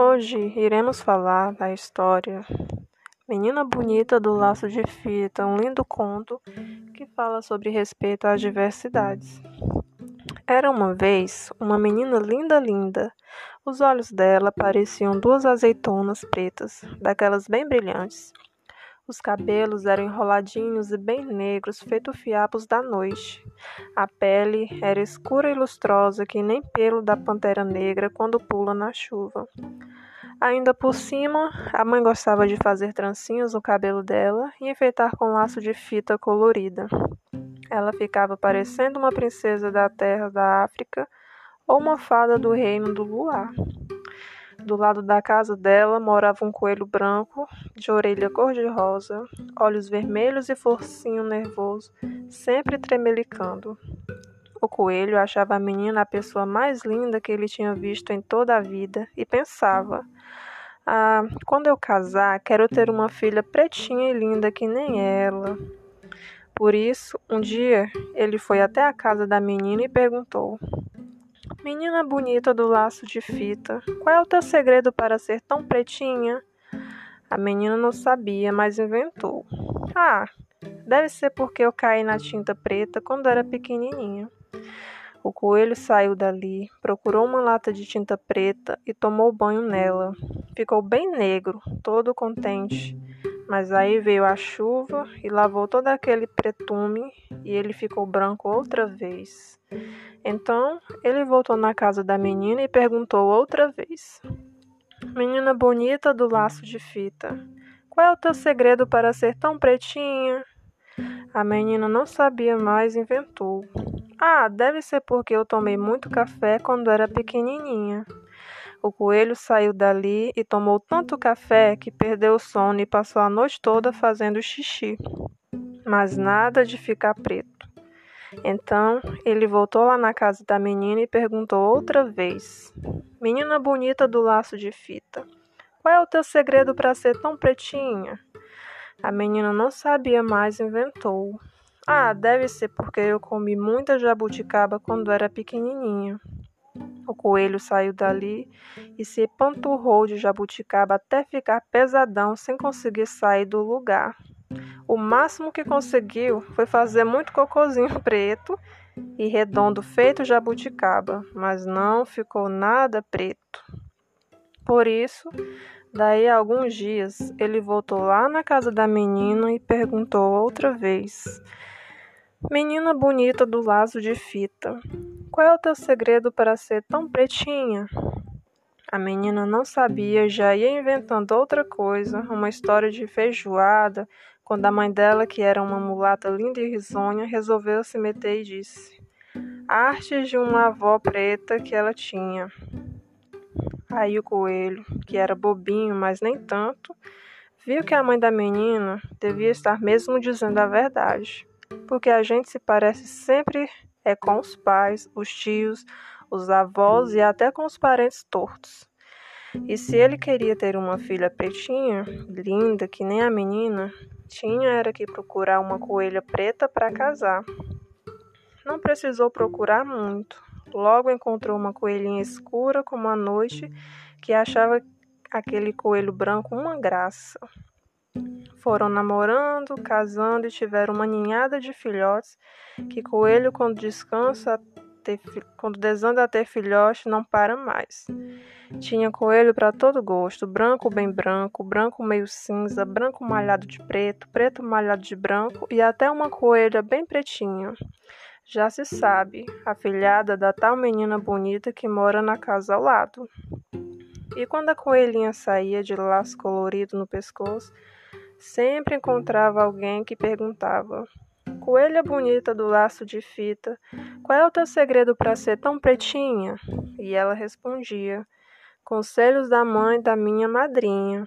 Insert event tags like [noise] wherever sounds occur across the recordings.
Hoje iremos falar da história Menina Bonita do Laço de Fita, um lindo conto que fala sobre respeito às diversidades. Era uma vez uma menina linda, linda. Os olhos dela pareciam duas azeitonas pretas, daquelas bem brilhantes. Os cabelos eram enroladinhos e bem negros, feito fiapos da noite. A pele era escura e lustrosa, que nem pelo da pantera negra quando pula na chuva. Ainda por cima, a mãe gostava de fazer trancinhas no cabelo dela e enfeitar com laço de fita colorida. Ela ficava parecendo uma princesa da terra da África ou uma fada do reino do luar. Do lado da casa dela morava um coelho branco, de orelha cor-de-rosa, olhos vermelhos e focinho nervoso, sempre tremelicando. O coelho achava a menina a pessoa mais linda que ele tinha visto em toda a vida e pensava: Ah, quando eu casar, quero ter uma filha pretinha e linda que nem ela. Por isso, um dia, ele foi até a casa da menina e perguntou: Menina bonita do laço de fita, qual é o teu segredo para ser tão pretinha? A menina não sabia, mas inventou. Ah, deve ser porque eu caí na tinta preta quando era pequenininha. O coelho saiu dali, procurou uma lata de tinta preta e tomou banho nela. Ficou bem negro, todo contente. Mas aí veio a chuva e lavou todo aquele pretume e ele ficou branco outra vez. Então ele voltou na casa da menina e perguntou outra vez: Menina bonita do laço de fita, qual é o teu segredo para ser tão pretinha? A menina não sabia mais inventou. Ah, deve ser porque eu tomei muito café quando era pequenininha. O coelho saiu dali e tomou tanto café que perdeu o sono e passou a noite toda fazendo xixi. Mas nada de ficar preto. Então ele voltou lá na casa da menina e perguntou outra vez: Menina bonita do laço de fita, qual é o teu segredo para ser tão pretinha? A menina não sabia mais inventou. Ah, deve ser porque eu comi muita jabuticaba quando era pequenininha. O coelho saiu dali e se panturrou de jabuticaba até ficar pesadão sem conseguir sair do lugar. O máximo que conseguiu foi fazer muito cocozinho [laughs] preto e redondo feito jabuticaba, mas não ficou nada preto. Por isso, daí a alguns dias, ele voltou lá na casa da menina e perguntou outra vez: Menina bonita do laço de fita, qual é o teu segredo para ser tão pretinha? A menina não sabia, já ia inventando outra coisa, uma história de feijoada, quando a mãe dela, que era uma mulata linda e risonha, resolveu se meter e disse: Arte de uma avó preta que ela tinha. Aí o coelho, que era bobinho, mas nem tanto, viu que a mãe da menina devia estar mesmo dizendo a verdade, porque a gente se parece sempre é com os pais, os tios, os avós e até com os parentes tortos. E se ele queria ter uma filha pretinha, linda, que nem a menina, tinha era que procurar uma coelha preta para casar. Não precisou procurar muito. Logo encontrou uma coelhinha escura como a noite, que achava aquele coelho branco uma graça. Foram namorando, casando e tiveram uma ninhada de filhotes, que coelho, quando descansa, ter, quando desanda a ter filhote, não para mais. Tinha coelho para todo gosto, branco bem branco, branco meio cinza, branco malhado de preto, preto malhado de branco e até uma coelha bem pretinha. Já se sabe, a filhada da tal menina bonita que mora na casa ao lado. E quando a coelhinha saía de laço colorido no pescoço, Sempre encontrava alguém que perguntava: Coelha bonita do laço de fita, qual é o teu segredo para ser tão pretinha? E ela respondia: Conselhos da mãe da minha madrinha.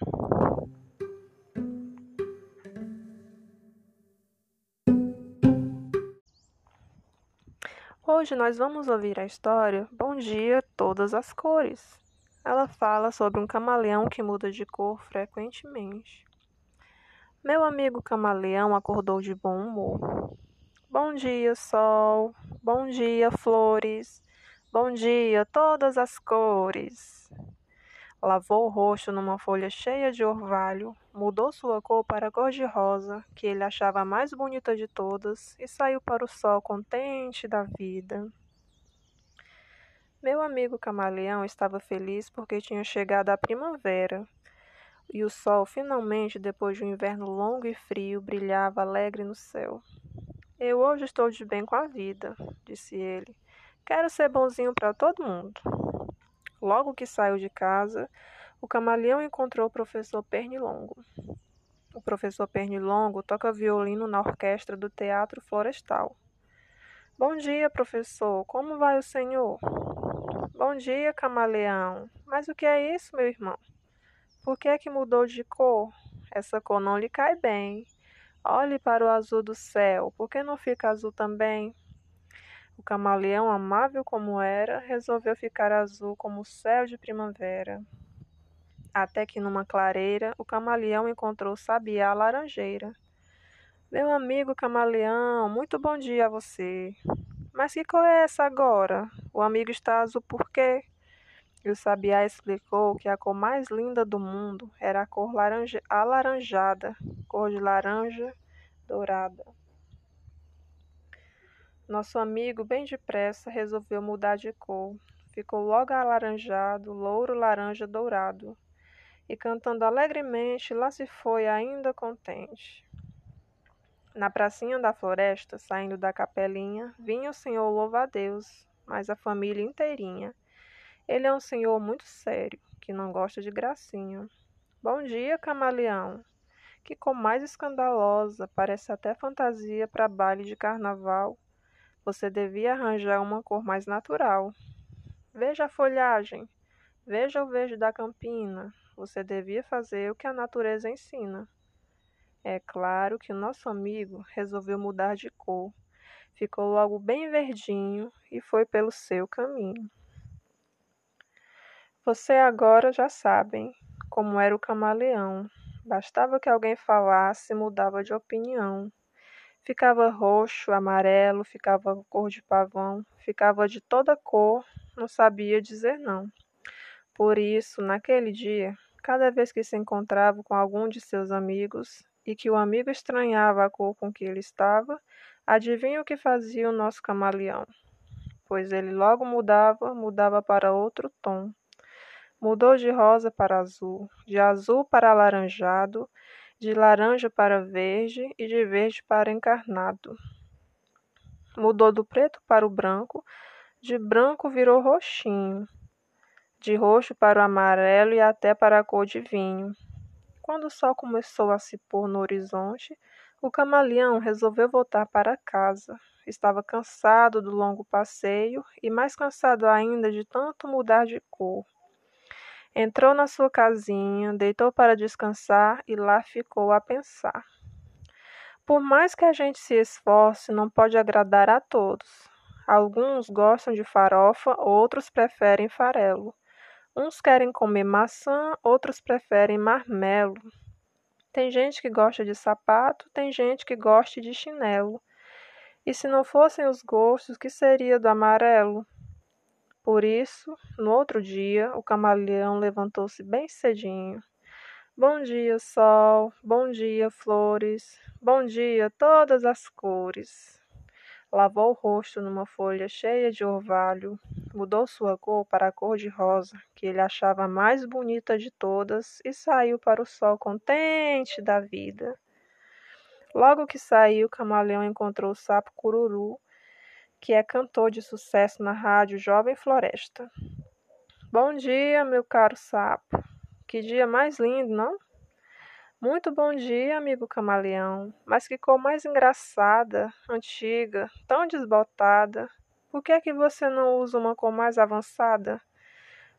Hoje nós vamos ouvir a história Bom Dia, Todas as Cores. Ela fala sobre um camaleão que muda de cor frequentemente. Meu amigo camaleão acordou de bom humor. Bom dia, sol. Bom dia, flores. Bom dia, todas as cores. Lavou o rosto numa folha cheia de orvalho, mudou sua cor para a cor de rosa, que ele achava a mais bonita de todas, e saiu para o sol contente da vida. Meu amigo camaleão estava feliz porque tinha chegado a primavera, e o sol, finalmente, depois de um inverno longo e frio, brilhava alegre no céu. Eu hoje estou de bem com a vida, disse ele. Quero ser bonzinho para todo mundo. Logo que saiu de casa, o camaleão encontrou o professor Pernilongo. O professor Pernilongo toca violino na orquestra do Teatro Florestal. Bom dia, professor. Como vai o senhor? Bom dia, camaleão. Mas o que é isso, meu irmão? Por que é que mudou de cor? Essa cor não lhe cai bem. Olhe para o azul do céu. Por que não fica azul também? O camaleão, amável como era, resolveu ficar azul como o céu de primavera. Até que numa clareira, o camaleão encontrou Sabiá Laranjeira. Meu amigo camaleão, muito bom dia a você. Mas que cor é essa agora? O amigo está azul por quê? E o sabiá explicou que a cor mais linda do mundo era a cor laranja, alaranjada, cor de laranja dourada. Nosso amigo, bem depressa, resolveu mudar de cor. Ficou logo alaranjado, louro, laranja, dourado. E cantando alegremente, lá se foi, ainda contente. Na pracinha da floresta, saindo da capelinha, vinha o senhor louva a Deus, mas a família inteirinha. Ele é um senhor muito sério, que não gosta de gracinha. Bom dia, camaleão. Que cor mais escandalosa, parece até fantasia para baile de carnaval. Você devia arranjar uma cor mais natural. Veja a folhagem, veja o verde da campina. Você devia fazer o que a natureza ensina. É claro que o nosso amigo resolveu mudar de cor. Ficou logo bem verdinho e foi pelo seu caminho. Você agora já sabem como era o camaleão. Bastava que alguém falasse, mudava de opinião. Ficava roxo, amarelo, ficava cor de pavão, ficava de toda cor, não sabia dizer não. Por isso, naquele dia, cada vez que se encontrava com algum de seus amigos e que o amigo estranhava a cor com que ele estava, adivinha o que fazia o nosso camaleão? Pois ele logo mudava, mudava para outro tom. Mudou de rosa para azul, de azul para alaranjado, de laranja para verde e de verde para encarnado. Mudou do preto para o branco, de branco virou roxinho, de roxo para o amarelo e até para a cor de vinho. Quando o sol começou a se pôr no horizonte, o camaleão resolveu voltar para casa. Estava cansado do longo passeio e mais cansado ainda de tanto mudar de cor. Entrou na sua casinha, deitou para descansar e lá ficou a pensar. Por mais que a gente se esforce, não pode agradar a todos. Alguns gostam de farofa, outros preferem farelo. Uns querem comer maçã, outros preferem marmelo. Tem gente que gosta de sapato, tem gente que gosta de chinelo. E se não fossem os gostos, que seria do amarelo? Por isso, no outro dia, o camaleão levantou-se bem cedinho. Bom dia, sol, bom dia, flores, bom dia, todas as cores. Lavou o rosto numa folha cheia de orvalho, mudou sua cor para a cor de rosa, que ele achava a mais bonita de todas, e saiu para o sol contente da vida. Logo que saiu, o camaleão encontrou o sapo cururu, que é cantor de sucesso na rádio Jovem Floresta. Bom dia, meu caro sapo. Que dia mais lindo, não? Muito bom dia, amigo camaleão. Mas que cor mais engraçada, antiga, tão desbotada. Por que é que você não usa uma cor mais avançada?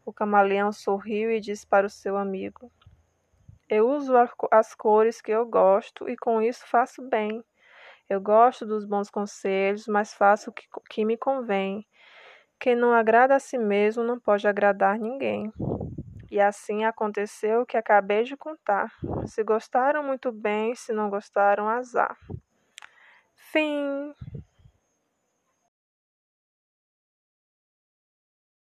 O camaleão sorriu e disse para o seu amigo: Eu uso as cores que eu gosto e com isso faço bem. Eu gosto dos bons conselhos, mas faço o que, que me convém. Quem não agrada a si mesmo não pode agradar ninguém. E assim aconteceu o que acabei de contar. Se gostaram, muito bem, se não gostaram, azar. Fim.